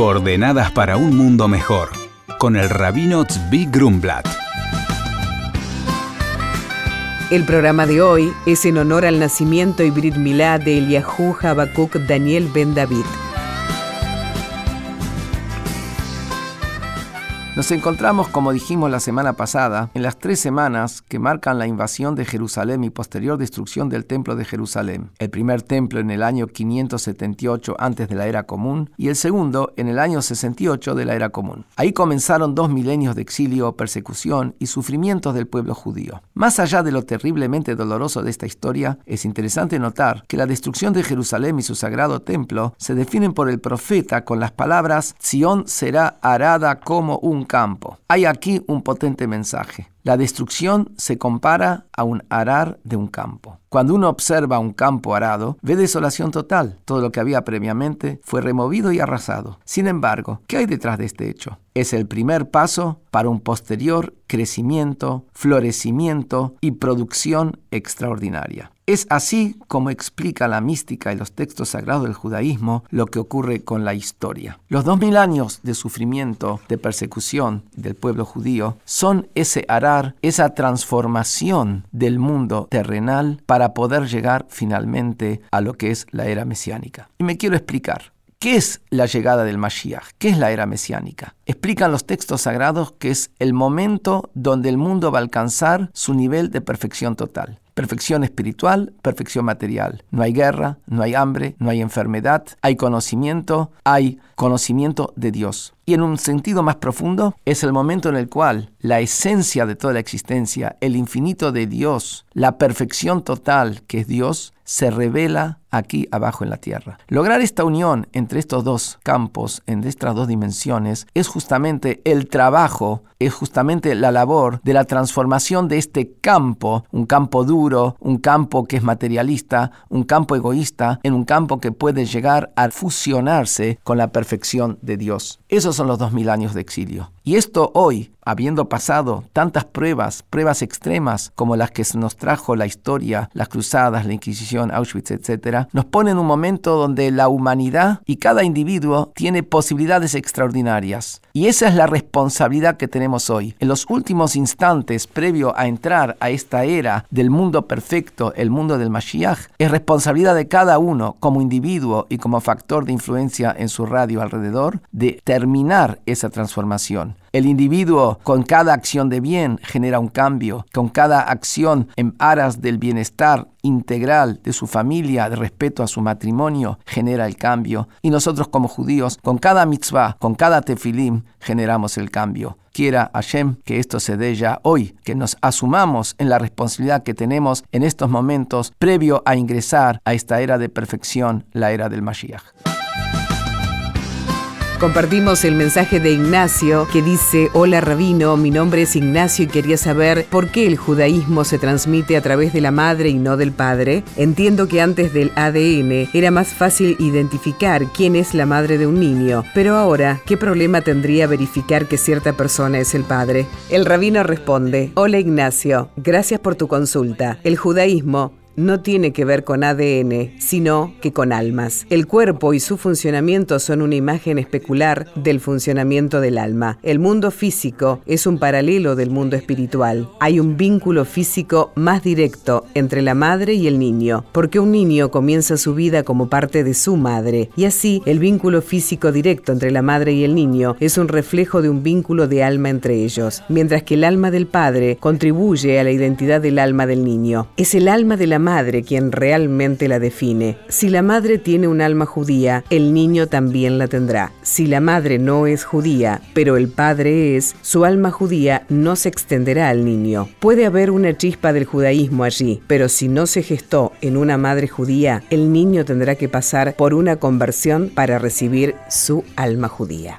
Coordenadas para un mundo mejor, con el rabino Tzvi Grumblat. El programa de hoy es en honor al nacimiento y Brit Milá de Eliahu Habacuc Daniel Ben David. Nos encontramos, como dijimos la semana pasada, en las tres semanas que marcan la invasión de Jerusalén y posterior destrucción del Templo de Jerusalén. El primer templo en el año 578 antes de la era común y el segundo en el año 68 de la era común. Ahí comenzaron dos milenios de exilio, persecución y sufrimientos del pueblo judío. Más allá de lo terriblemente doloroso de esta historia, es interesante notar que la destrucción de Jerusalén y su sagrado templo se definen por el profeta con las palabras Sión será arada como un campo. Hay aquí un potente mensaje. La destrucción se compara a un arar de un campo. Cuando uno observa un campo arado, ve desolación total. Todo lo que había previamente fue removido y arrasado. Sin embargo, ¿qué hay detrás de este hecho? Es el primer paso para un posterior crecimiento, florecimiento y producción extraordinaria. Es así como explica la mística y los textos sagrados del judaísmo lo que ocurre con la historia. Los dos mil años de sufrimiento, de persecución del pueblo judío son ese arar, esa transformación del mundo terrenal para poder llegar finalmente a lo que es la era mesiánica. Y me quiero explicar. ¿Qué es la llegada del Mashiach? ¿Qué es la era mesiánica? Explican los textos sagrados que es el momento donde el mundo va a alcanzar su nivel de perfección total. Perfección espiritual, perfección material. No hay guerra, no hay hambre, no hay enfermedad, hay conocimiento, hay conocimiento de Dios. Y en un sentido más profundo, es el momento en el cual la esencia de toda la existencia, el infinito de Dios, la perfección total que es Dios, se revela aquí abajo en la tierra. Lograr esta unión entre estos dos campos, entre estas dos dimensiones, es justamente el trabajo, es justamente la labor de la transformación de este campo, un campo duro, un campo que es materialista, un campo egoísta, en un campo que puede llegar a fusionarse con la perfección de Dios. Esos son los dos mil años de exilio. Y esto hoy, habiendo pasado tantas pruebas, pruebas extremas como las que nos trajo la historia, las cruzadas, la Inquisición, Auschwitz, etc., nos pone en un momento donde la humanidad y cada individuo tiene posibilidades extraordinarias. Y esa es la responsabilidad que tenemos hoy. En los últimos instantes, previo a entrar a esta era del mundo perfecto, el mundo del Mashiach, es responsabilidad de cada uno como individuo y como factor de influencia en su radio alrededor de terminar esa transformación. El individuo con cada acción de bien genera un cambio, con cada acción en aras del bienestar integral de su familia, de respeto a su matrimonio, genera el cambio. Y nosotros como judíos, con cada mitzvah, con cada tefilim, generamos el cambio. Quiera Hashem que esto se dé ya hoy, que nos asumamos en la responsabilidad que tenemos en estos momentos previo a ingresar a esta era de perfección, la era del Mashiach. Compartimos el mensaje de Ignacio que dice, hola rabino, mi nombre es Ignacio y quería saber por qué el judaísmo se transmite a través de la madre y no del padre. Entiendo que antes del ADN era más fácil identificar quién es la madre de un niño, pero ahora, ¿qué problema tendría verificar que cierta persona es el padre? El rabino responde, hola Ignacio, gracias por tu consulta. El judaísmo no tiene que ver con ADN, sino que con almas. El cuerpo y su funcionamiento son una imagen especular del funcionamiento del alma. El mundo físico es un paralelo del mundo espiritual. Hay un vínculo físico más directo entre la madre y el niño, porque un niño comienza su vida como parte de su madre, y así el vínculo físico directo entre la madre y el niño es un reflejo de un vínculo de alma entre ellos, mientras que el alma del padre contribuye a la identidad del alma del niño. Es el alma de la madre quien realmente la define. Si la madre tiene un alma judía, el niño también la tendrá. Si la madre no es judía, pero el padre es, su alma judía no se extenderá al niño. Puede haber una chispa del judaísmo allí, pero si no se gestó en una madre judía, el niño tendrá que pasar por una conversión para recibir su alma judía.